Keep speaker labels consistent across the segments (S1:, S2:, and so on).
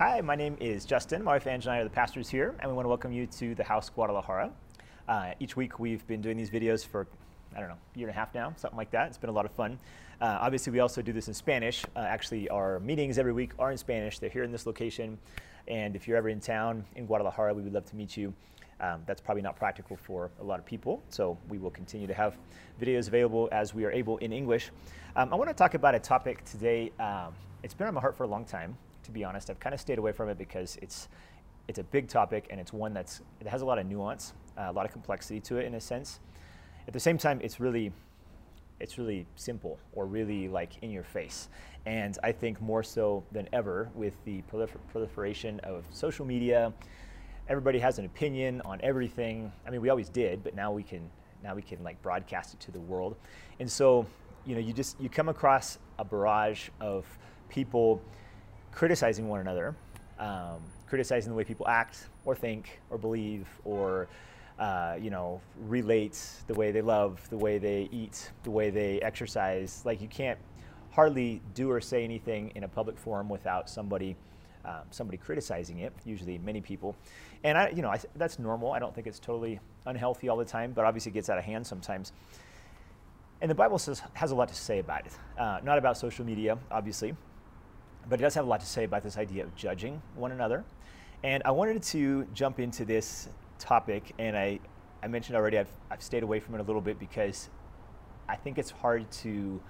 S1: Hi, my name is Justin. My wife Ange and I are the pastors here, and we want to welcome you to the House Guadalajara. Uh, each week we've been doing these videos for, I don't know, a year and a half now, something like that. It's been a lot of fun. Uh, obviously, we also do this in Spanish. Uh, actually, our meetings every week are in Spanish. They're here in this location, and if you're ever in town in Guadalajara, we would love to meet you. Um, that's probably not practical for a lot of people, so we will continue to have videos available as we are able in English. Um, I want to talk about a topic today. Um, it's been on my heart for a long time, to be honest. I've kind of stayed away from it because it's it's a big topic and it's one that's it has a lot of nuance, uh, a lot of complexity to it in a sense. At the same time, it's really it's really simple or really like in your face. And I think more so than ever with the prolifer- proliferation of social media, everybody has an opinion on everything. I mean, we always did, but now we can now we can like broadcast it to the world. And so, you know, you just you come across a barrage of people criticizing one another, um, criticizing the way people act or think or believe or uh, you know relate the way they love, the way they eat, the way they exercise. Like you can't hardly do or say anything in a public forum without somebody um, somebody criticizing it, usually many people. And I, you know, I, that's normal. I don't think it's totally unhealthy all the time, but obviously it gets out of hand sometimes. And the Bible says, has a lot to say about it. Uh, not about social media, obviously, but it does have a lot to say about this idea of judging one another. And I wanted to jump into this topic, and I, I mentioned already I've, I've stayed away from it a little bit because I think it's hard to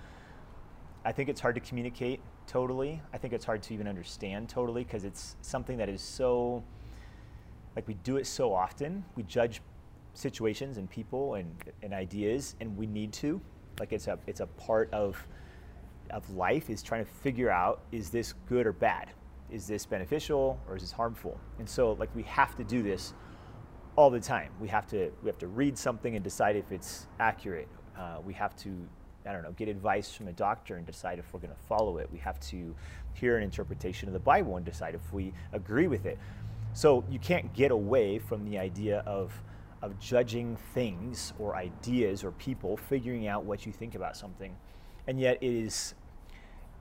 S1: I think it's hard to communicate totally. I think it's hard to even understand totally because it's something that is so, like we do it so often. We judge situations and people and, and ideas, and we need to. Like it's a it's a part of of life is trying to figure out is this good or bad? Is this beneficial or is this harmful? And so like we have to do this all the time. We have to we have to read something and decide if it's accurate. Uh, we have to I don't know, get advice from a doctor and decide if we're going to follow it. We have to hear an interpretation of the Bible and decide if we agree with it. So you can't get away from the idea of of judging things or ideas or people, figuring out what you think about something, and yet it is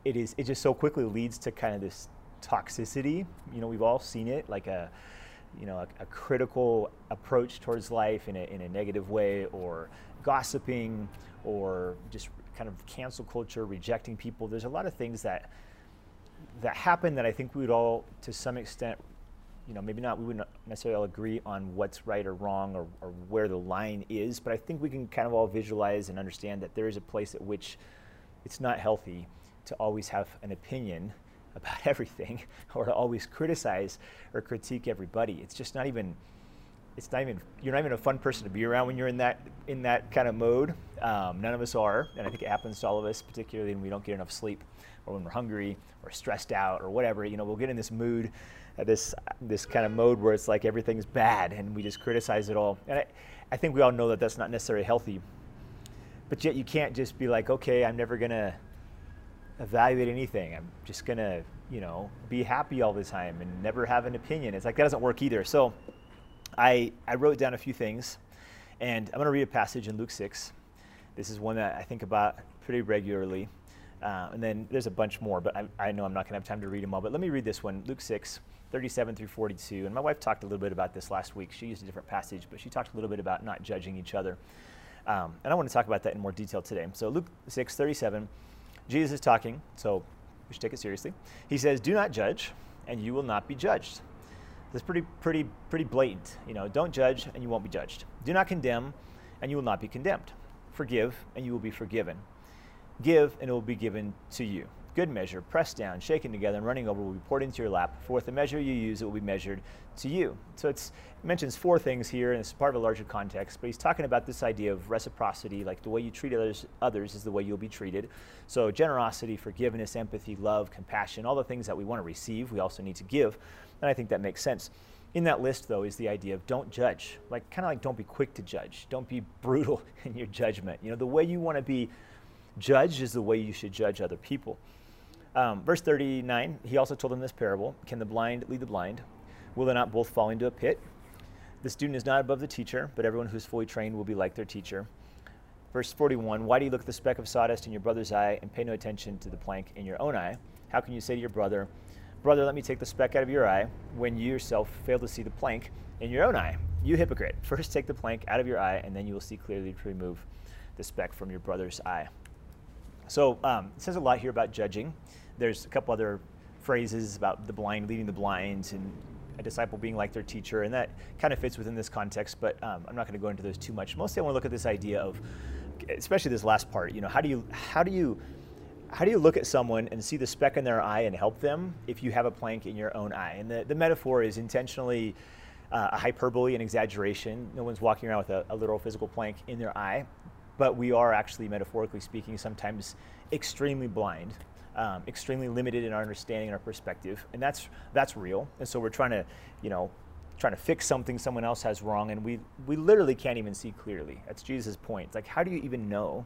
S1: it is it just so quickly leads to kind of this toxicity. You know, we've all seen it, like a you know a, a critical approach towards life in a in a negative way, or gossiping or just kind of cancel culture, rejecting people. There's a lot of things that that happen that I think we would all, to some extent, you know, maybe not, we wouldn't necessarily all agree on what's right or wrong or, or where the line is, but I think we can kind of all visualize and understand that there is a place at which it's not healthy to always have an opinion about everything or to always criticize or critique everybody. It's just not even it's not even you're not even a fun person to be around when you're in that in that kind of mode. Um, none of us are, and I think it happens to all of us, particularly when we don't get enough sleep, or when we're hungry, or stressed out, or whatever. You know, we'll get in this mood, uh, this this kind of mode where it's like everything's bad, and we just criticize it all. And I, I think we all know that that's not necessarily healthy. But yet, you can't just be like, okay, I'm never gonna evaluate anything. I'm just gonna, you know, be happy all the time and never have an opinion. It's like that doesn't work either. So I, I wrote down a few things, and I'm going to read a passage in Luke 6. This is one that I think about pretty regularly. Uh, and then there's a bunch more, but I, I know I'm not to have time to read them all. But let me read this one Luke 6, 37 through 42. And my wife talked a little bit about this last week. She used a different passage, but she talked a little bit about not judging each other. Um, and I want to talk about that in more detail today. So, Luke 6, 37, Jesus is talking, so we should take it seriously. He says, Do not judge, and you will not be judged. That's pretty, pretty, pretty blatant. You know, don't judge and you won't be judged. Do not condemn and you will not be condemned. Forgive and you will be forgiven. Give and it will be given to you. Good measure, pressed down, shaken together, and running over will be poured into your lap. For with the measure you use, it will be measured to you. So it mentions four things here, and it's part of a larger context. But he's talking about this idea of reciprocity, like the way you treat others, others is the way you'll be treated. So generosity, forgiveness, empathy, love, compassion, all the things that we want to receive, we also need to give. And I think that makes sense. In that list, though, is the idea of don't judge. Like, kind of like don't be quick to judge. Don't be brutal in your judgment. You know, the way you want to be judged is the way you should judge other people. Um, verse 39, he also told them this parable Can the blind lead the blind? Will they not both fall into a pit? The student is not above the teacher, but everyone who's fully trained will be like their teacher. Verse 41 Why do you look at the speck of sawdust in your brother's eye and pay no attention to the plank in your own eye? How can you say to your brother, Brother, let me take the speck out of your eye when you yourself fail to see the plank in your own eye. You hypocrite. First take the plank out of your eye, and then you will see clearly to remove the speck from your brother's eye. So um, it says a lot here about judging. There's a couple other phrases about the blind leading the blind and a disciple being like their teacher, and that kind of fits within this context, but um, I'm not going to go into those too much. Mostly I want to look at this idea of, especially this last part, you know, how do you, how do you, how do you look at someone and see the speck in their eye and help them if you have a plank in your own eye? And the, the metaphor is intentionally uh, a hyperbole and exaggeration. No one's walking around with a, a literal physical plank in their eye, but we are actually, metaphorically speaking, sometimes extremely blind, um, extremely limited in our understanding and our perspective, and that's that's real. And so we're trying to, you know, trying to fix something someone else has wrong, and we we literally can't even see clearly. That's Jesus' point. Like, how do you even know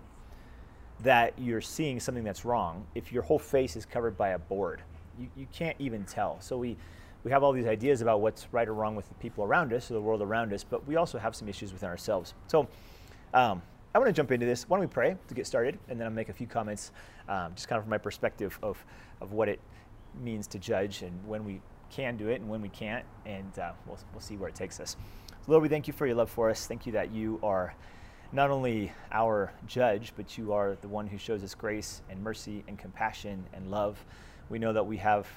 S1: that you're seeing something that's wrong if your whole face is covered by a board? You you can't even tell. So we we have all these ideas about what's right or wrong with the people around us or the world around us, but we also have some issues within ourselves. So um, I want to jump into this. Why don't we pray to get started, and then I'll make a few comments, um, just kind of from my perspective of, of what it means to judge and when we can do it and when we can't, and uh, we'll, we'll see where it takes us. So Lord, we thank you for your love for us. Thank you that you are not only our judge, but you are the one who shows us grace and mercy and compassion and love. We know that we have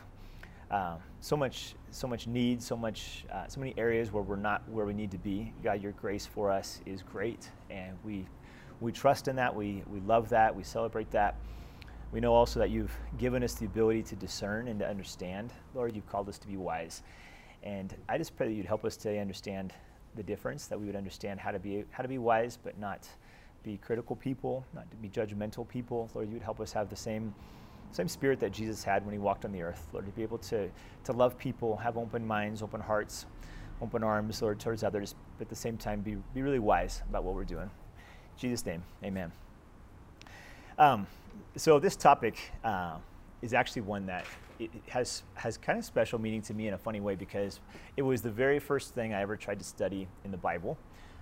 S1: uh, so much, so much need, so much, uh, so many areas where we're not where we need to be. God, your grace for us is great, and we we trust in that. We we love that. We celebrate that. We know also that you've given us the ability to discern and to understand. Lord, you've called us to be wise, and I just pray that you'd help us to understand the difference. That we would understand how to be how to be wise, but not be critical people, not to be judgmental people. Lord, you would help us have the same same spirit that Jesus had when he walked on the earth, Lord, to be able to, to love people, have open minds, open hearts, open arms, Lord, towards others, but at the same time be, be really wise about what we're doing. Jesus' name, amen. Um, so this topic uh, is actually one that has, has kind of special meaning to me in a funny way because it was the very first thing I ever tried to study in the Bible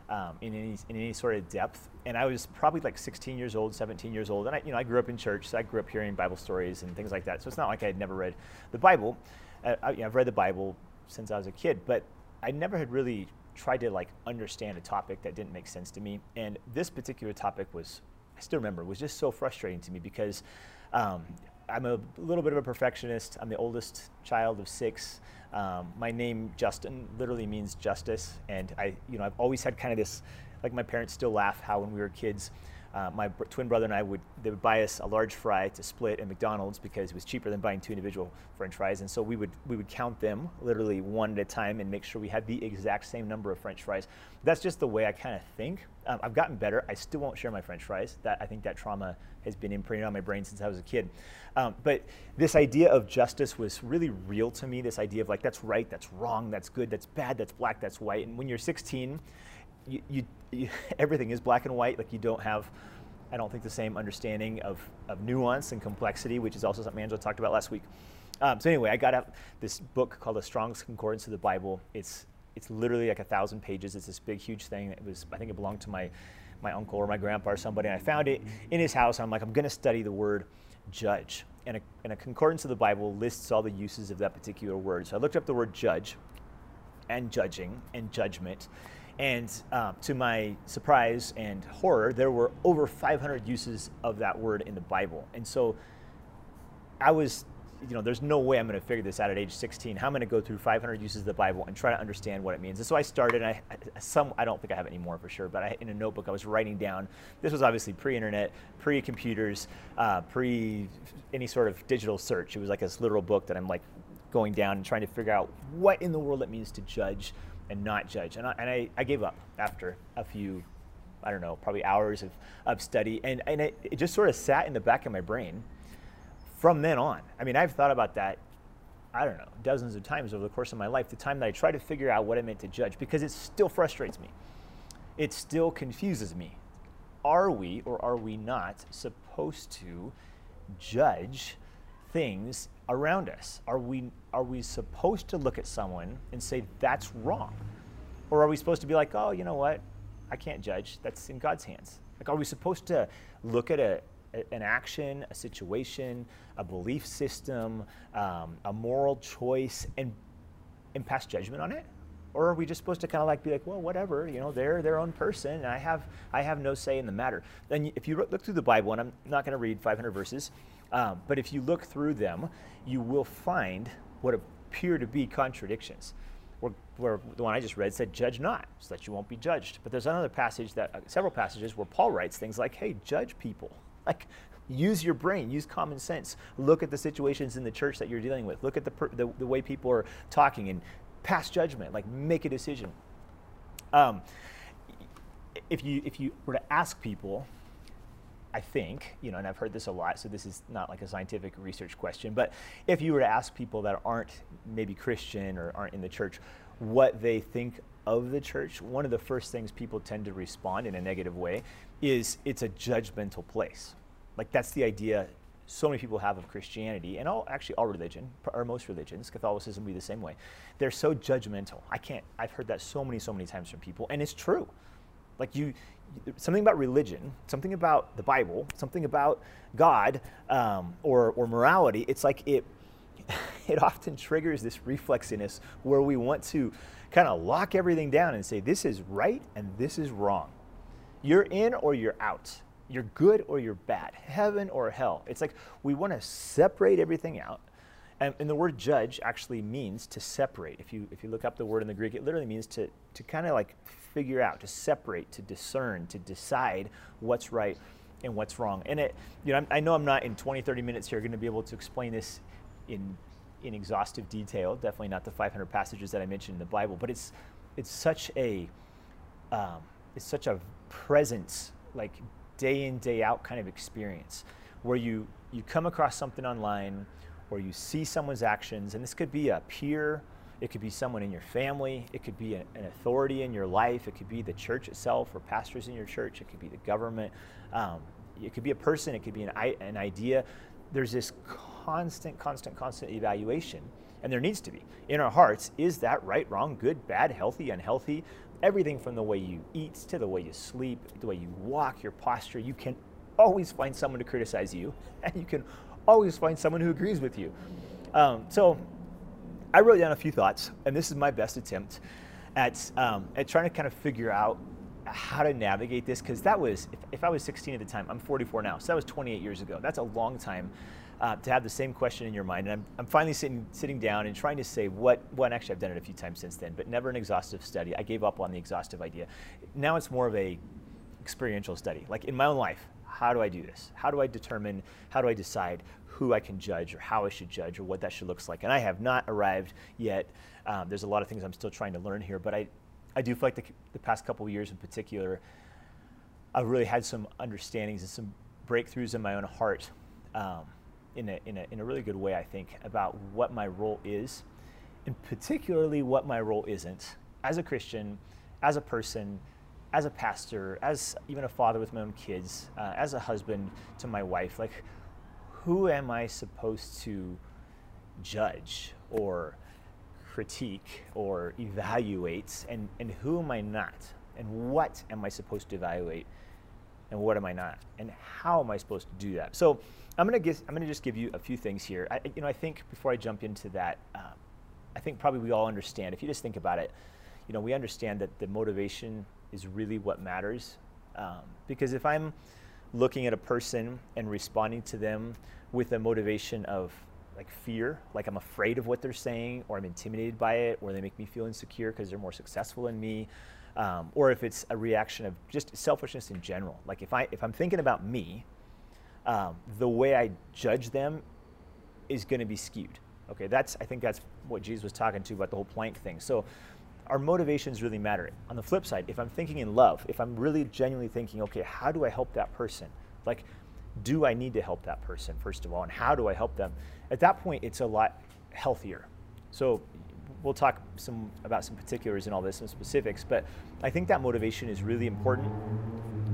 S1: um, in, any, in any sort of depth. And I was probably like 16 years old, 17 years old. And I, you know, I grew up in church, so I grew up hearing Bible stories and things like that. So it's not like I had never read the Bible. Uh, I, have read the Bible since I was a kid, but I never had really tried to like understand a topic that didn't make sense to me. And this particular topic was, I still remember, was just so frustrating to me because um, I'm a little bit of a perfectionist. I'm the oldest child of six. Um, my name Justin literally means justice, and I, you know, I've always had kind of this, like my parents still laugh how when we were kids, uh, my twin brother and I would they would buy us a large fry to split at McDonald's because it was cheaper than buying two individual French fries, and so we would we would count them literally one at a time and make sure we had the exact same number of French fries. That's just the way I kind of think. Um, I've gotten better. I still won't share my French fries. That I think that trauma has been imprinted on my brain since I was a kid. Um, but this idea of justice was really real to me. This idea of like that's right, that's wrong, that's good, that's bad, that's black, that's white. And when you're 16 you, you, you, everything is black and white. Like you don't have, I don't think, the same understanding of, of nuance and complexity, which is also something Angela talked about last week. Um, so anyway, I got out this book called The Strong's Concordance of the Bible. It's it's literally like a thousand pages. It's this big, huge thing. It was I think it belonged to my my uncle or my grandpa or somebody. And I found it in his house. I'm like, I'm going to study the word judge. And a, and a concordance of the Bible lists all the uses of that particular word. So I looked up the word judge and judging and judgment. And uh, to my surprise and horror, there were over 500 uses of that word in the Bible. And so I was, you know, there's no way I'm going to figure this out at age 16. How am I'm going to go through 500 uses of the Bible and try to understand what it means. And so I started, I, some, I don't think I have any more for sure, but I, in a notebook, I was writing down, this was obviously pre-internet, pre-computers, uh, pre any sort of digital search. It was like this literal book that I'm like going down and trying to figure out what in the world it means to judge and not judge. And I, and I, I gave up after a few, I don't know, probably hours of, of study. And, and it, it just sort of sat in the back of my brain from then on. I mean, I've thought about that, I don't know, dozens of times over the course of my life, the time that I try to figure out what it meant to judge, because it still frustrates me. It still confuses me. Are we or are we not supposed to judge things around us? Are we, are we supposed to look at someone and say, that's wrong? Or are we supposed to be like, oh, you know what? I can't judge. That's in God's hands. Like, are we supposed to look at a, an action, a situation, a belief system, um, a moral choice, and and pass judgment on it? Or are we just supposed to kind of like be like, well, whatever, you know, they're their own person, and I have I have no say in the matter. Then if you look through the Bible, and I'm not going to read 500 verses, um, but if you look through them, you will find what appear to be contradictions. Where, where, the one I just read said, "Judge not, so that you won't be judged." But there's another passage that uh, several passages where Paul writes things like, "Hey, judge people." Like, use your brain, use common sense. Look at the situations in the church that you're dealing with. Look at the, the, the way people are talking and pass judgment. Like, make a decision. Um, if you if you were to ask people I think, you know, and I've heard this a lot, so this is not like a scientific research question, but if you were to ask people that aren't maybe Christian or aren't in the church what they think of the church, one of the first things people tend to respond in a negative way is it's a judgmental place. Like that's the idea so many people have of Christianity and all actually all religion or most religions, Catholicism be the same way. They're so judgmental. I can't I've heard that so many so many times from people and it's true. Like you something about religion, something about the Bible, something about God um, or, or morality, it's like it, it often triggers this reflex in us where we want to kind of lock everything down and say, this is right and this is wrong. You're in or you're out. You're good or you're bad. Heaven or hell. It's like we want to separate everything out. And, and, the word judge actually means to separate. If you, if you look up the word in the Greek, it literally means to, to kind of like figure out, to separate, to discern, to decide what's right and what's wrong. And it, you know, I know I'm not in 20, 30 minutes here going to be able to explain this in, in exhaustive detail. Definitely not the 500 passages that I mentioned in the Bible, but it's, it's such a, um, it's such a presence, like day in, day out kind of experience where you, you come across something online or you see someone's actions, and this could be a peer it could be someone in your family. It could be an, authority in your life. It could be the church itself or pastors in your church. It could be the government. Um, it could be a person. It could be an, an idea. There's this constant, constant, constant evaluation, and there needs to be in our hearts. Is that right, wrong, good, bad, healthy, unhealthy? Everything from the way you eat to the way you sleep, the way you walk, your posture. You can always find someone to criticize you, and you can always find someone who agrees with you. Um, so I wrote down a few thoughts, and this is my best attempt at, um, at trying to kind of figure out how to navigate this because that was if, if, I was 16 at the time, I'm 44 now, so that was 28 years ago. That's a long time uh, to have the same question in your mind. And I'm, I'm finally sitting sitting down and trying to say what. Well, actually, I've done it a few times since then, but never an exhaustive study. I gave up on the exhaustive idea. Now it's more of a experiential study. Like in my own life, how do I do this? How do I determine? How do I decide who I can judge or how I should judge or what that should look like. And I have not arrived yet. Um, there's a lot of things I'm still trying to learn here, but I, I do feel like the, the past couple years in particular, I've really had some understandings and some breakthroughs in my own heart um, in, a, in, a, in a really good way, I think, about what my role is, and particularly what my role isn't as a Christian, as a person, as a pastor, as even a father with my own kids, uh, as a husband to my wife. Like, who am I supposed to judge or critique or evaluate and, and who am I not? And what am I supposed to evaluate and what am I not? And how am I supposed to do that? So I'm gonna I'm gonna just give you a few things here. I, you know, I think before I jump into that, um, I think probably we all understand. If you just think about it, you know, we understand that the motivation is really what matters. Um, because if I'm looking at a person and responding to them with a motivation of like fear, like I'm afraid of what they're saying, or I'm intimidated by it, or they make me feel insecure because they're more successful than me, um, or if it's a reaction of just selfishness in general. Like if I if I'm thinking about me, um, the way I judge them is going to be skewed. Okay, that's I think that's what Jesus was talking to about the whole plank thing. So our motivations really matter. On the flip side, if I'm thinking in love, if I'm really genuinely thinking, okay, how do I help that person? Like, do I need to help that person, first of all, and how do I help them? At that point, it's a lot healthier. So we'll talk some about some particulars and all this, some specifics, but I think that motivation is really important.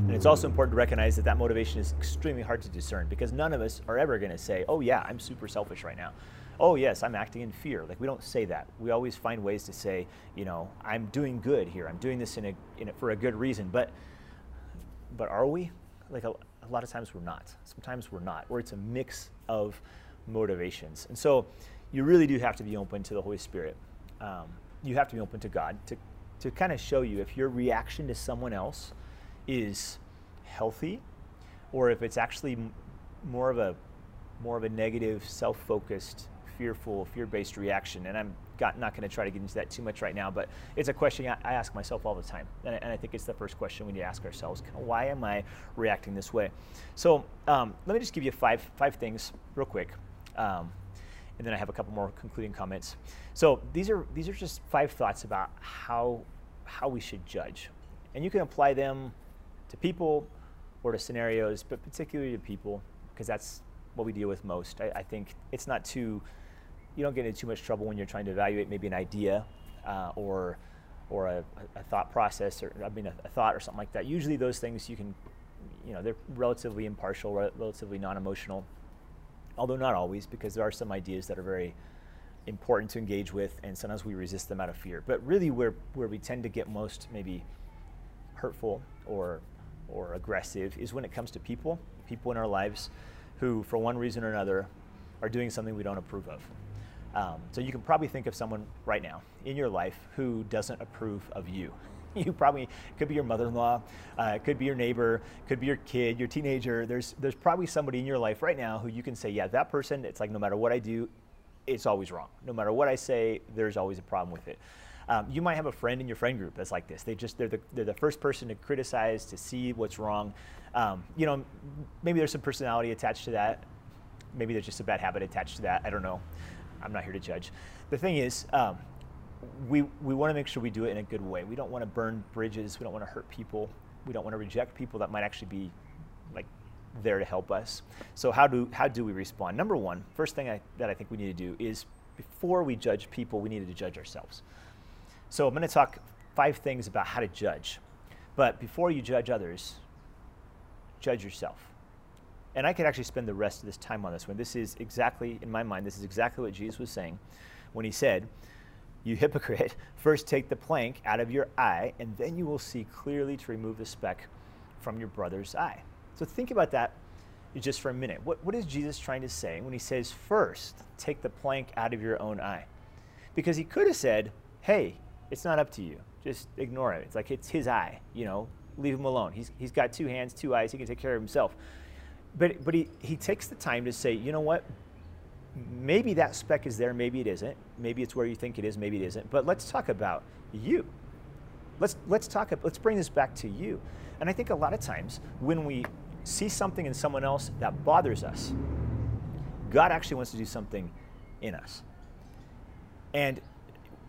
S1: And it's also important to recognize that that motivation is extremely hard to discern because none of us are ever going to say, oh, yeah, I'm super selfish right now oh yes, I'm acting in fear. Like we don't say that. We always find ways to say, you know, I'm doing good here. I'm doing this in a, in a for a good reason. But but are we? Like a, a lot of times we're not. Sometimes we're not, or it's a mix of motivations. And so you really do have to be open to the Holy Spirit. Um, you have to be open to God to, to kind of show you if your reaction to someone else is healthy or if it's actually more of a more of a negative, self-focused, fearful, fear-based reaction. And I'm got, not going to try to get into that too much right now, but it's a question I, I ask myself all the time, and I, and I, think it's the first question we need to ask ourselves: kind of Why am I reacting this way? So um, let me just give you five five things real quick. Um, and then I have a couple more concluding comments. So these are these are just five thoughts about how how we should judge, and you can apply them to people or to scenarios, but particularly to people because that's what we deal with most. I, I, think it's not too you don't get into too much trouble when you're trying to evaluate maybe an idea uh, or or a, a, thought process or I mean a, a, thought or something like that. Usually those things you can you know they're relatively impartial, relatively non-emotional although not always, because there are some ideas that are very important to engage with, and sometimes we resist them out of fear. But really, where, where we tend to get most maybe hurtful or, or aggressive is when it comes to people, people in our lives who, for one reason or another, are doing something we don't approve of. Um, so you can probably think of someone right now in your life who doesn't approve of you. you probably could be your mother-in-law, uh, could be your neighbor, could be your kid, your teenager. There's there's probably somebody in your life right now who you can say, yeah, that person. It's like no matter what I do, it's always wrong. No matter what I say, there's always a problem with it. Um, you might have a friend in your friend group that's like this. They just they're the they're the first person to criticize, to see what's wrong. Um, you know, maybe there's some personality attached to that. Maybe there's just a bad habit attached to that. I don't know. I'm not here to judge. The thing is, um, we, we want to make sure we do it in a good way. We don't want to burn bridges. We don't want to hurt people. We don't want to reject people that might actually be like there to help us. So how do how do we respond? Number one, first thing I, that I think we need to do is before we judge people, we need to judge ourselves. So I'm going to talk five things about how to judge. But before you judge others, judge yourself. And I could actually spend the rest of this time on this one. This is exactly, in my mind, this is exactly what Jesus was saying when he said, you hypocrite, first take the plank out of your eye, and then you will see clearly to remove the speck from your brother's eye. So think about that just for a minute. What, what is Jesus trying to say when he says, first, take the plank out of your own eye? Because he could have said, hey, it's not up to you. Just ignore it. It's like it's his eye, you know, leave him alone. He's, he's got two hands, two eyes, he can take care of himself. But, but he, he takes the time to say, you know what? maybe that speck is there, maybe it isn't. Maybe it's where you think it is, maybe it isn't. But let's talk about you. Let's let's talk. Let's bring this back to you. And I think a lot of times when we see something in someone else that bothers us, God actually wants to do something in us. And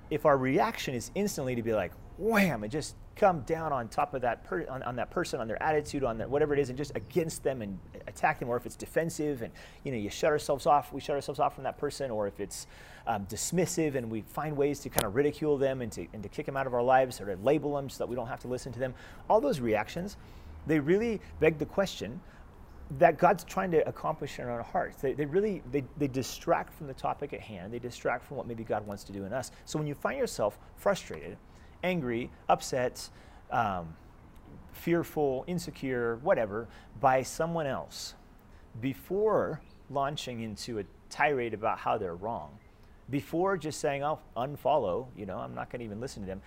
S1: if our reaction is instantly to be like, wham, and just come down on top of that per, on, on, that person, on their attitude, on their whatever it is, and just against them and attack them, or if it's defensive and you know you shut ourselves off, we shut ourselves off from that person, or if it's um, dismissive and we find ways to kind of ridicule them and to, and to kick them out of our lives or to label them so that we don't have to listen to them. All those reactions, they really beg the question that God's trying to accomplish in our hearts. They, they really they, they distract from the topic at hand. They distract from what maybe God wants to do in us. So when you find yourself frustrated angry, upset, um, fearful, insecure, whatever, by someone else before launching into a tirade about how they're wrong, before just saying, I'll unfollow, you know, I'm not going to even listen to them,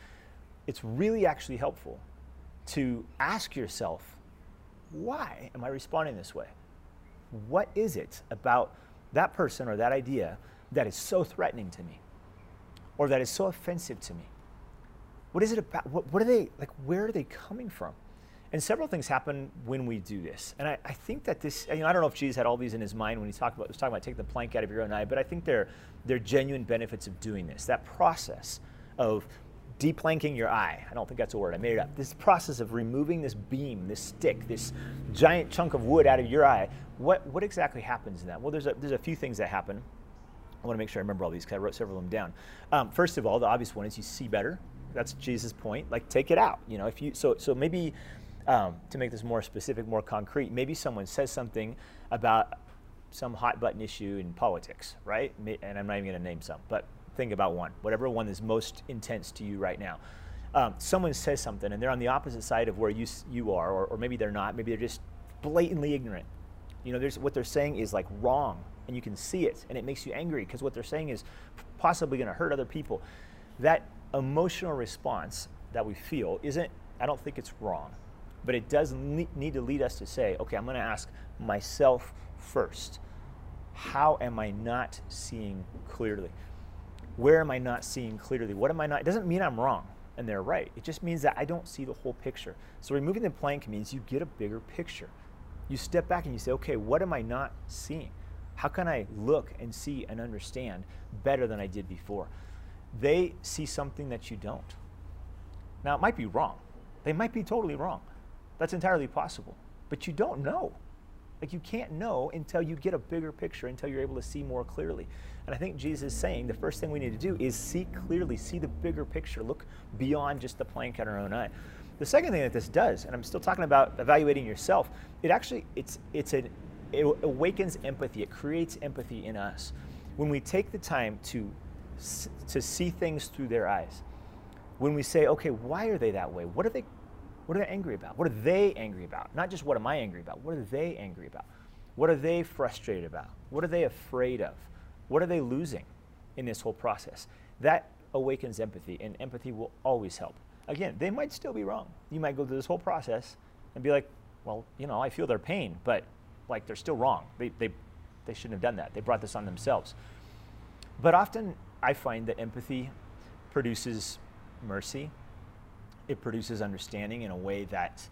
S1: it's really actually helpful to ask yourself, why am I responding this way? What is it about that person or that idea that is so threatening to me or that is so offensive to me? What is it about? What, what are they, like, where are they coming from? And several things happen when we do this. And I, I, think that this, you know, I don't know if Jesus had all these in his mind when he talked about, was talking about taking the plank out of your own eye, but I think they're, they're genuine benefits of doing this. That process of deplanking your eye, I don't think that's a word, I made it up. This process of removing this beam, this stick, this giant chunk of wood out of your eye, what, what exactly happens in that? Well, there's a, there's a few things that happen. I want to make sure I remember all these because I wrote several of them down. Um, first of all, the obvious one is you see better that's Jesus' point. Like take it out. You know, if you so so maybe um, to make this more specific, more concrete, maybe someone says something about some hot button issue in politics, right? And I'm not even going to name some, but think about one, whatever one is most intense to you right now. Um, someone says something and they're on the opposite side of where you you are, or, or maybe they're not. Maybe they're just blatantly ignorant. You know, there's, what they're saying is like wrong, and you can see it, and it makes you angry because what they're saying is possibly going to hurt other people. That emotional response that we feel isn't, I don't think it's wrong, but it does need to lead us to say, okay, I'm going to ask myself first how am I not seeing clearly? Where am I not seeing clearly? What am I not? It doesn't mean I'm wrong and they're right. It just means that I don't see the whole picture. So removing the plank means you get a bigger picture. You step back and you say, okay, what am I not seeing? How can I look and see and understand better than I did before? They see something that you don't. Now, it might be wrong. They might be totally wrong. That's entirely possible. But you don't know. Like you can't know until you get a bigger picture, until you're able to see more clearly. And I think Jesus is saying the first thing we need to do is see clearly, see the bigger picture, look beyond just the plank in our own eye. The second thing that this does, and I'm still talking about evaluating yourself, it actually it's it's an it awakens empathy. It creates empathy in us when we take the time to to see things through their eyes. When we say, okay, why are they that way? What are they what are they angry about? What are they angry about? Not just what am I angry about? What are they angry about? What are they frustrated about? What are they afraid of? What are they losing in this whole process? That awakens empathy, and empathy will always help. Again, they might still be wrong. You might go through this whole process and be like, well, you know, I feel their pain, but like they're still wrong. They, they, they shouldn't have done that. They brought this on themselves. But often I find that empathy produces mercy it produces understanding in a way that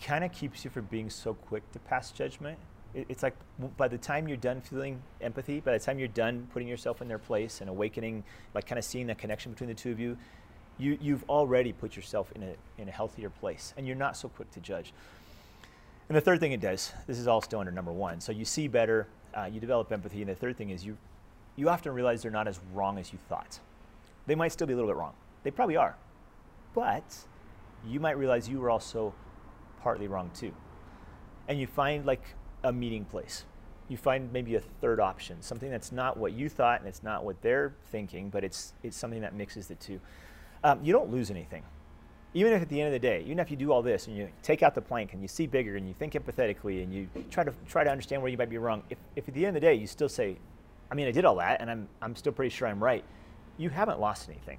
S1: kind of keeps you from being so quick to pass judgment. It's like by the time you're done feeling empathy, by the time you're done putting yourself in their place and awakening, like kind of seeing the connection between the two of you, you you've already put yourself in a, in a healthier place and you're not so quick to judge. And the third thing it does, this is all still under number one. So you see better, uh, you develop empathy, and the third thing is you, you often realize they're not as wrong as you thought. They might still be a little bit wrong. They probably are, but you might realize you were also partly wrong too. And you find like a meeting place. You find maybe a third option, something that's not what you thought and it's not what they're thinking, but it's, it's something that mixes the two. Um, you don't lose anything. Even if at the end of the day, even if you do all this and you take out the plank and you see bigger and you think empathetically and you try to try to understand where you might be wrong, if, if at the end of the day you still say, I mean, I did all that and I'm, I'm still pretty sure I'm right, you haven't lost anything.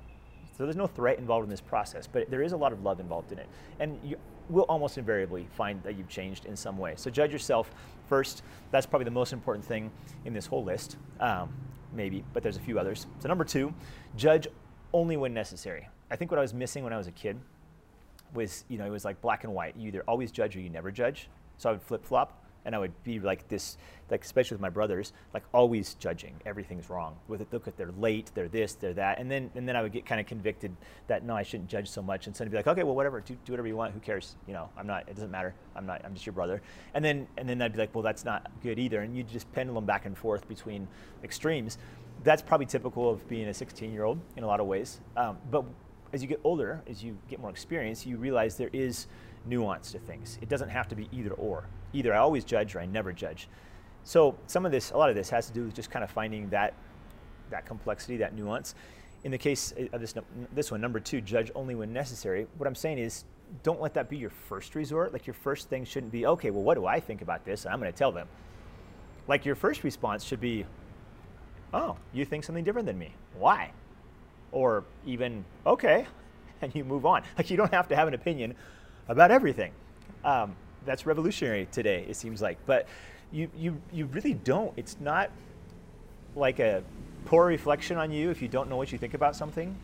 S1: So there's no threat involved in this process, but there is a lot of love involved in it. And you will almost invariably find that you've changed in some way. So judge yourself first. That's probably the most important thing in this whole list, um, maybe, but there's a few others. So number two, judge only when necessary. I think what I was missing when I was a kid was, you know, it was like black and white. You either always judge or you never judge. So I would flip flop and I would be like this, like especially with my brothers, like always judging. Everything's wrong. With it, look at they're late, they're this, they're that, and then and then I would get kind of convicted that no, I shouldn't judge so much, and so I'd be like, okay, well whatever, do, do whatever you want, who cares? You know, I'm not, it doesn't matter, I'm not, I'm just your brother, and then and then I'd be like, well that's not good either, and you just pendulum back and forth between extremes. That's probably typical of being a 16 year old in a lot of ways, um, but as you get older, as you get more experience, you realize there is nuance to things. It doesn't have to be either or. Either I always judge or I never judge. So some of this, a lot of this has to do with just kind of finding that, that complexity, that nuance. In the case of this, this one, number two, judge only when necessary. What I'm saying is don't let that be your first resort. Like your first thing shouldn't be, okay, well, what do I think about this? And I'm going to tell them. Like your first response should be, oh, you think something different than me. Why? Or even, okay, and you move on. Like you don't have to have an opinion about everything. Um, that's revolutionary today, it seems like. But you, you, you really don't. It's not like a poor reflection on you if you don't know what you think about something.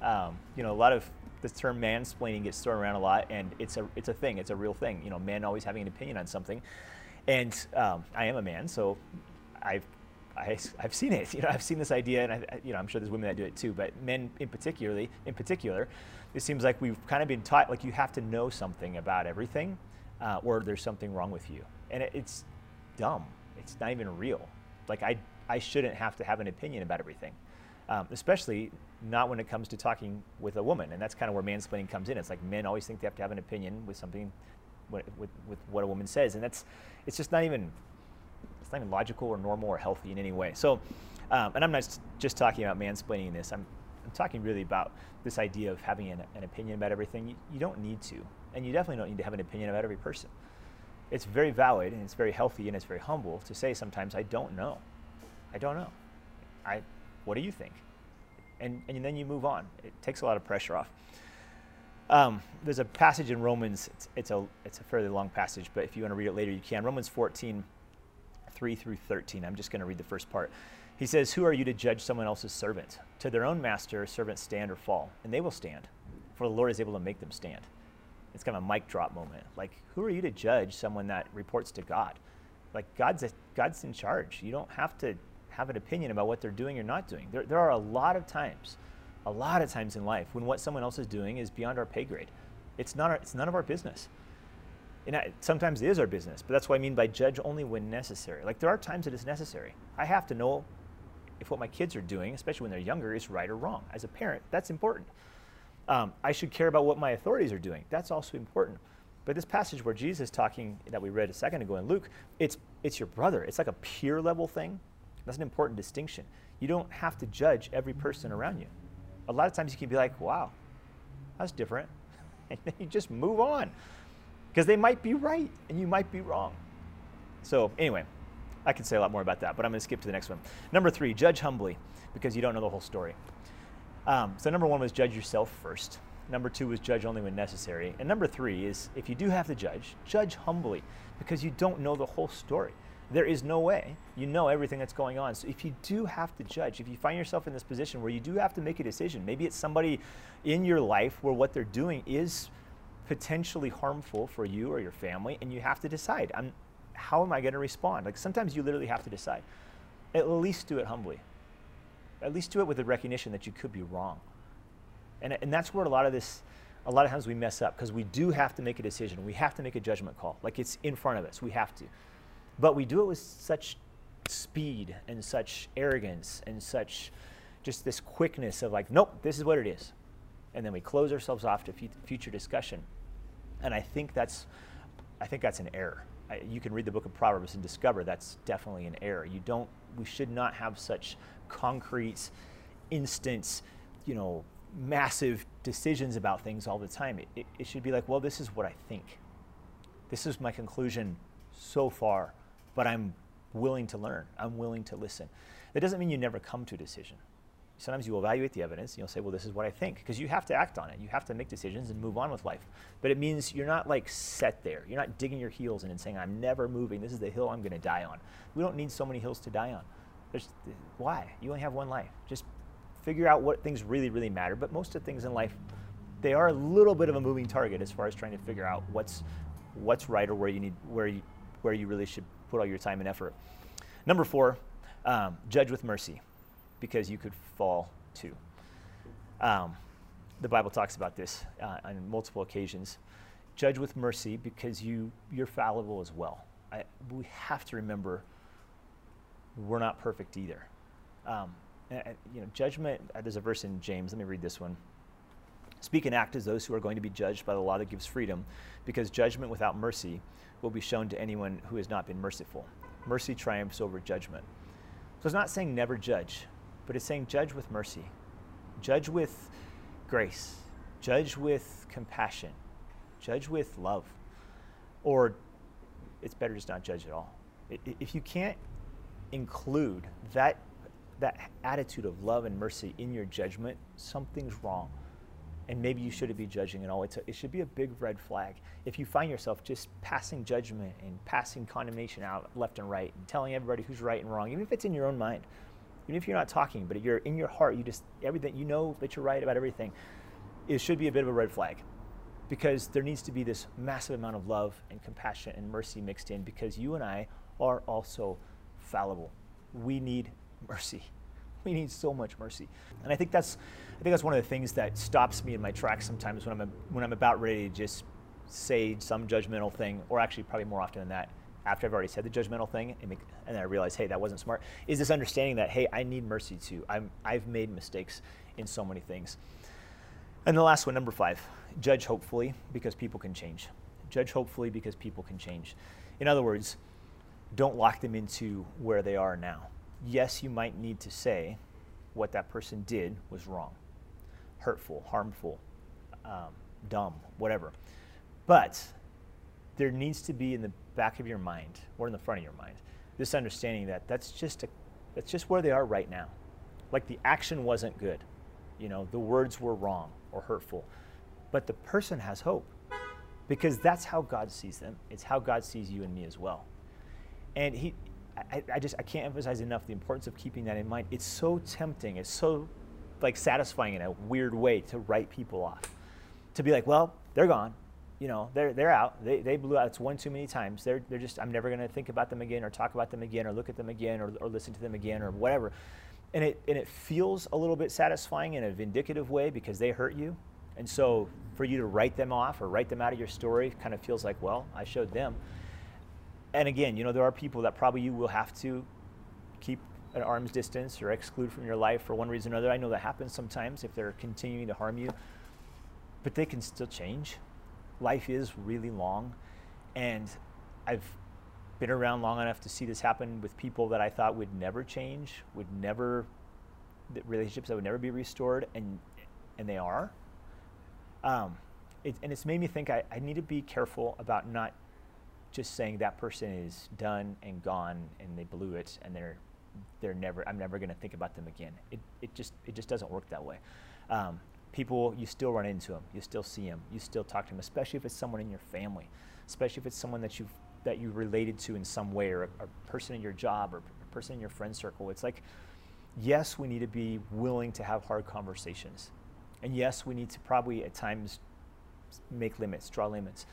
S1: Um, you know, a lot of the term mansplaining gets thrown around a lot, and it's a, it's a thing. It's a real thing. You know, men always having an opinion on something. And um, I am a man, so I've I, have seen it. You know, I've seen this idea, and I, you know, I'm sure there's women that do it too. But men, in particularly, in particular, it seems like we've kind of been taught like you have to know something about everything, uh, or there's something wrong with you, and it, it's dumb. It's not even real. Like I, I shouldn't have to have an opinion about everything, um, especially not when it comes to talking with a woman, and that's kind of where mansplaining comes in. It's like men always think they have to have an opinion with something, with, with, with what a woman says, and that's, it's just not even it's not even logical or normal or healthy in any way. So, um, and I'm not just talking about mansplaining in this. I'm, I'm talking really about this idea of having an, an opinion about everything. You, you, don't need to, and you definitely don't need to have an opinion about every person. it's very valid and it's very healthy and it's very humble to say sometimes, I don't know. I don't know. I, what do you think? And, and then you move on. It takes a lot of pressure off. Um, there's a passage in Romans, it's, it's, a, it's a fairly long passage, but if you want to read it later, you can. Romans 14, 3 through 13. I'm just going to read the first part. He says, Who are you to judge someone else's servant? To their own master, servants stand or fall, and they will stand, for the Lord is able to make them stand. It's kind of a mic drop moment. Like, who are you to judge someone that reports to God? Like, God's, a, God's in charge. You don't have to have an opinion about what they're doing or not doing. There, there are a lot of times, a lot of times in life when what someone else is doing is beyond our pay grade. It's, not our, it's none of our business. And I, sometimes it is our business, but that's what I mean by judge only when necessary. Like, there are times that it is necessary. I have to know if what my kids are doing, especially when they're younger, is right or wrong. As a parent, that's important. Um, I should care about what my authorities are doing. That's also important. But this passage where Jesus is talking that we read a second ago in Luke, it's it's your brother. It's like a peer level thing. That's an important distinction. You don't have to judge every person around you. A lot of times you can be like, wow, that's different. And then you just move on. Because they might be right and you might be wrong. So anyway, I can say a lot more about that, but I'm going to skip to the next one. Number three, judge humbly because you don't know the whole story. Um, so number one was judge yourself first. Number two was judge only when necessary. And number three is if you do have to judge, judge humbly because you don't know the whole story. There is no way you know everything that's going on. So if you do have to judge, if you find yourself in this position where you do have to make a decision, maybe it's somebody in your life where what they're doing is potentially harmful for you or your family, and you have to decide, I'm, how am I going to respond? Like sometimes you literally have to decide. At least do it humbly. At least do it with the recognition that you could be wrong. And, and that's where a lot of this, a lot of times we mess up because we do have to make a decision. We have to make a judgment call. Like it's in front of us. We have to. But we do it with such speed and such arrogance and such just this quickness of like, nope, this is what it is. And then we close ourselves off to future discussion. And I think that's, I think that's an error you can read the book of Proverbs and discover that's definitely an error. You don't, we should not have such concrete, instant, you know, massive decisions about things all the time. It, it, it should be like, well, this is what I think. This is my conclusion so far, but I'm willing to learn. I'm willing to listen. That doesn't mean you never come to a decision sometimes you evaluate the evidence and you'll say, well, this is what I think, because you have to act on it. You have to make decisions and move on with life. But it means you're not like set there. You're not digging your heels in and saying, I'm never moving. This is the hill I'm going to die on. We don't need so many hills to die on. There's, why? You only have one life. Just figure out what things really, really matter. But most of the things in life, they are a little bit of a moving target as far as trying to figure out what's, what's right or where you, need, where, you, where you really should put all your time and effort. Number four, um, judge with mercy because you could fall too. Um, the Bible talks about this uh, on multiple occasions. Judge with mercy because you, you're fallible as well. I, we have to remember we're not perfect either. Um, and, you know, judgment, uh, there's a verse in James, let me read this one. Speak and act as those who are going to be judged by the law that gives freedom, because judgment without mercy will be shown to anyone who has not been merciful. Mercy triumphs over judgment. So it's not saying never judge, but it's saying judge with mercy, judge with grace, judge with compassion, judge with love. Or it's better just not judge at all. If you can't include that, that attitude of love and mercy in your judgment, something's wrong. And maybe you shouldn't be judging at all. It's a, it should be a big red flag. If you find yourself just passing judgment and passing condemnation out left and right and telling everybody who's right and wrong, even if it's in your own mind, even if you're not talking, but you're in your heart, you just everything you know that you're right about everything. It should be a bit of a red flag, because there needs to be this massive amount of love and compassion and mercy mixed in, because you and I are also fallible. We need mercy. We need so much mercy, and I think that's I think that's one of the things that stops me in my tracks sometimes when I'm when I'm about ready to just say some judgmental thing, or actually probably more often than that, after I've already said the judgmental thing and, make, and then I realize, hey, that wasn't smart, is this understanding that, hey, I need mercy too. I'm, I've made mistakes in so many things. And the last one, number five, judge hopefully because people can change. Judge hopefully because people can change. In other words, don't lock them into where they are now. Yes, you might need to say what that person did was wrong, hurtful, harmful, um, dumb, whatever. But there needs to be in the back of your mind or in the front of your mind this understanding that that's just a, that's just where they are right now. Like the action wasn't good, you know, the words were wrong or hurtful, but the person has hope because that's how God sees them. It's how God sees you and me as well. And he, I, I just I can't emphasize enough the importance of keeping that in mind. It's so tempting. It's so like satisfying in a weird way to write people off, to be like, well, they're gone you know, they're, they're out. They, they blew out. It's one too many times. They're, they're just, I'm never going to think about them again or talk about them again or look at them again or, or listen to them again or whatever. And it, and it feels a little bit satisfying in a vindicative way because they hurt you. And so for you to write them off or write them out of your story kind of feels like, well, I showed them. And again, you know, there are people that probably you will have to keep at arm's distance or exclude from your life for one reason or another. I know that happens sometimes if they're continuing to harm you, but they can still change life is really long. And I've been around long enough to see this happen with people that I thought would never change, would never, relationships that would never be restored, and, and they are. Um, it, and it's made me think I, I need to be careful about not just saying that person is done and gone and they blew it and they're they're never I'm never going to think about them again. It, it just it just doesn't work that way. Um, people, you still run into them, you still see them, you still talk to them, especially if it's someone in your family, especially if it's someone that you've that you related to in some way, or a, a person in your job, or a person in your friend circle. It's like, yes, we need to be willing to have hard conversations, and yes, we need to probably at times make limits, draw limits.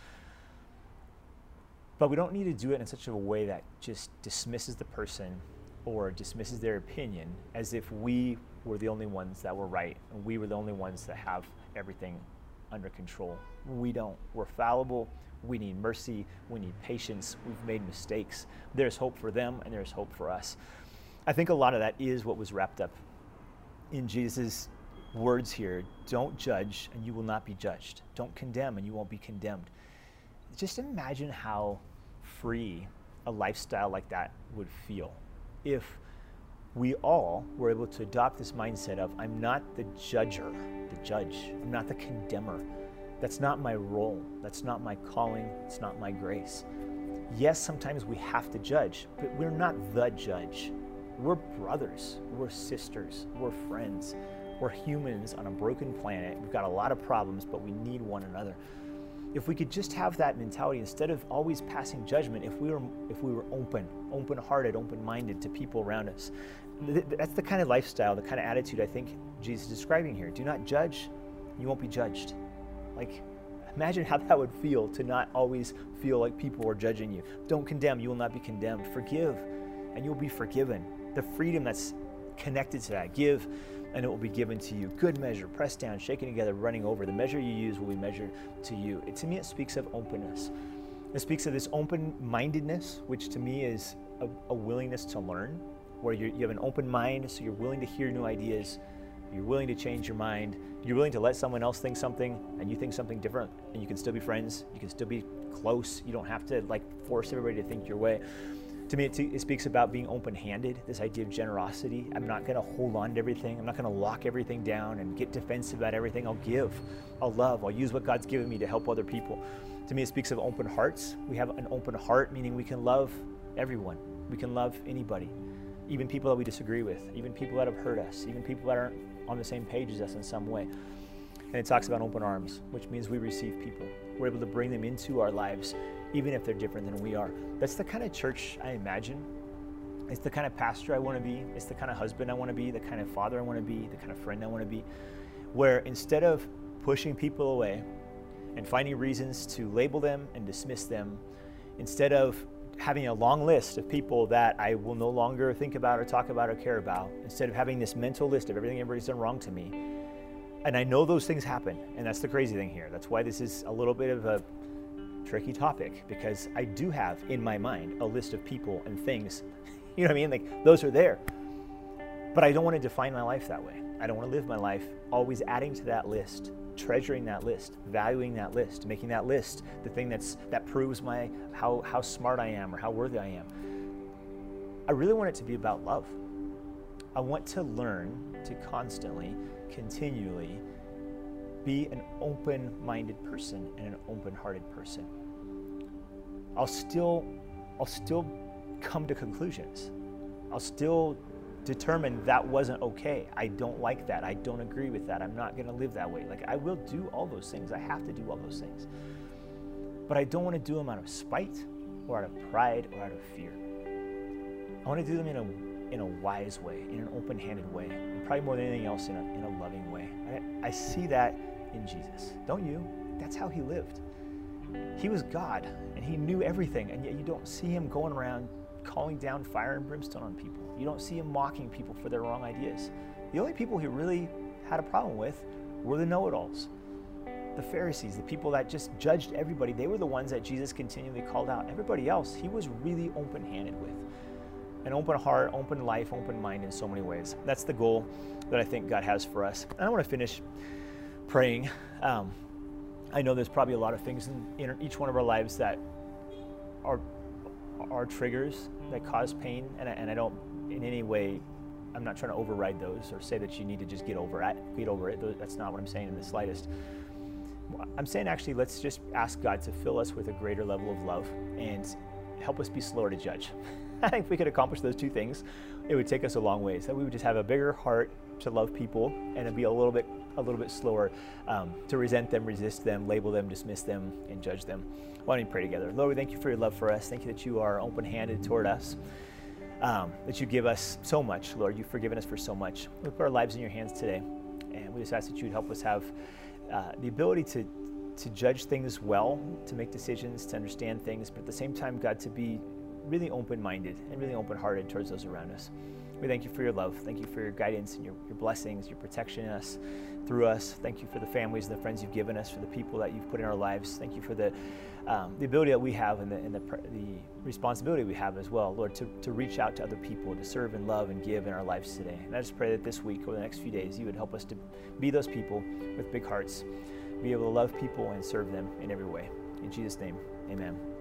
S1: But we don't need to do it in such a way that just dismisses the person or dismisses their opinion as if we were the only ones that were right and we were the only ones that have everything under control. We don't. We're fallible. We need mercy. We need patience. We've made mistakes. There's hope for them and there's hope for us. I think a lot of that is what was wrapped up in Jesus' words here. Don't judge and you will not be judged. Don't condemn and you won't be condemned. Just imagine how free a lifestyle like that would feel if we all were able to adopt this mindset of I'm not the judger, the judge, I'm not the condemner. That's not my role. That's not my calling. It's not my grace. Yes, sometimes we have to judge, but we're not the judge. We're brothers, we're sisters, we're friends, we're humans on a broken planet. We've got a lot of problems, but we need one another if we could just have that mentality instead of always passing judgment if we were if we were open open-hearted open-minded to people around us that's the kind of lifestyle the kind of attitude i think jesus is describing here. Do not judge you won't be judged. Like imagine how that would feel to not always feel like people are judging you. Don't condemn you will not be condemned. Forgive and you'll be forgiven. The freedom that's connected to that. Give and it will be given to you. Good measure, pressed down, shaken together, running over. The measure you use will be measured to you. It, to me, it speaks of openness. It speaks of this open mindedness, which to me is a, a willingness to learn, where you have an open mind, so you're willing to hear new ideas. You're willing to change your mind. You're willing to let someone else think something and you think something different, and you can still be friends. You can still be close. You don't have to like force everybody to think your way to me, it, it speaks about being open handed, this idea of generosity. I'm not going to hold on to everything, I'm not going to lock everything down and get defensive about everything. I'll give, I'll love, I'll use what God's given me to help other people. To me, it speaks of open hearts. We have an open heart, meaning we can love everyone, we can love anybody, even people that we disagree with, even people that have hurt us, even people that aren't on the same page as us in some way. And it talks about open arms, which means we receive people. We're able to bring them into our lives even if they're different than we are. That's the kind of church I imagine. It's the kind of pastor I want to be. It's the kind of husband I want to be, the kind of father I want to be, the kind of friend I want to be. Where instead of pushing people away and finding reasons to label them and dismiss them, instead of having a long list of people that I will no longer think about or talk about or care about, instead of having this mental list of everything everybody's done wrong to me, and I know those things happen, and that's the crazy thing here. That's why this is a little bit of a tricky topic because I do have in my mind a list of people and things. You know what I mean? Like those are there. But I don't want to define my life that way. I don't want to live my life always adding to that list, treasuring that list, valuing that list, making that list the thing that's that proves my how how smart I am or how worthy I am. I really want it to be about love. I want to learn to constantly, continually be an open minded person and an open hearted person. I'll still, I'll still come to conclusions. I'll still determine that wasn't okay. I don't like that. I don't agree with that. I'm not going to live that way. Like, I will do all those things. I have to do all those things. But I don't want to do them out of spite or out of pride or out of fear. I want to do them in a, in a wise way, in an open handed way, and probably more than anything else, in a, in a loving way. I, I see that in Jesus. Don't you? That's how he lived. He was God and he knew everything, and yet you don't see him going around calling down fire and brimstone on people. You don't see him mocking people for their wrong ideas. The only people he really had a problem with were the know it alls. The Pharisees, the people that just judged everybody, they were the ones that Jesus continually called out. Everybody else, he was really open handed with. An open heart, open life, open mind in so many ways. That's the goal that I think God has for us. And I want to finish praying. Um, I know there's probably a lot of things in, in each one of our lives that are are triggers that cause pain, and I, and I don't in any way. I'm not trying to override those or say that you need to just get over it. Get over it. That's not what I'm saying in the slightest. I'm saying actually, let's just ask God to fill us with a greater level of love and help us be slower to judge. I think if we could accomplish those two things, it would take us a long ways. That we would just have a bigger heart to love people and be a little bit a little bit slower um, to resent them, resist them, label them, dismiss them, and judge them. Why don't we pray together? Lord, we thank you for your love for us. Thank you that you are open handed toward us, um, that you give us so much, Lord. You've forgiven us for so much. We put our lives in your hands today, and we just ask that you'd help us have uh, the ability to, to judge things well, to make decisions, to understand things, but at the same time, God, to be really open minded and really open hearted towards those around us. We thank you for your love. Thank you for your guidance and your, your blessings, your protection in us, through us. Thank you for the families and the friends you've given us, for the people that you've put in our lives. Thank you for the, um, the ability that we have and, the, and the, the responsibility we have as well, Lord, to, to reach out to other people, to serve and love and give in our lives today. And I just pray that this week, over the next few days, you would help us to be those people with big hearts, be able to love people and serve them in every way. In Jesus' name, amen.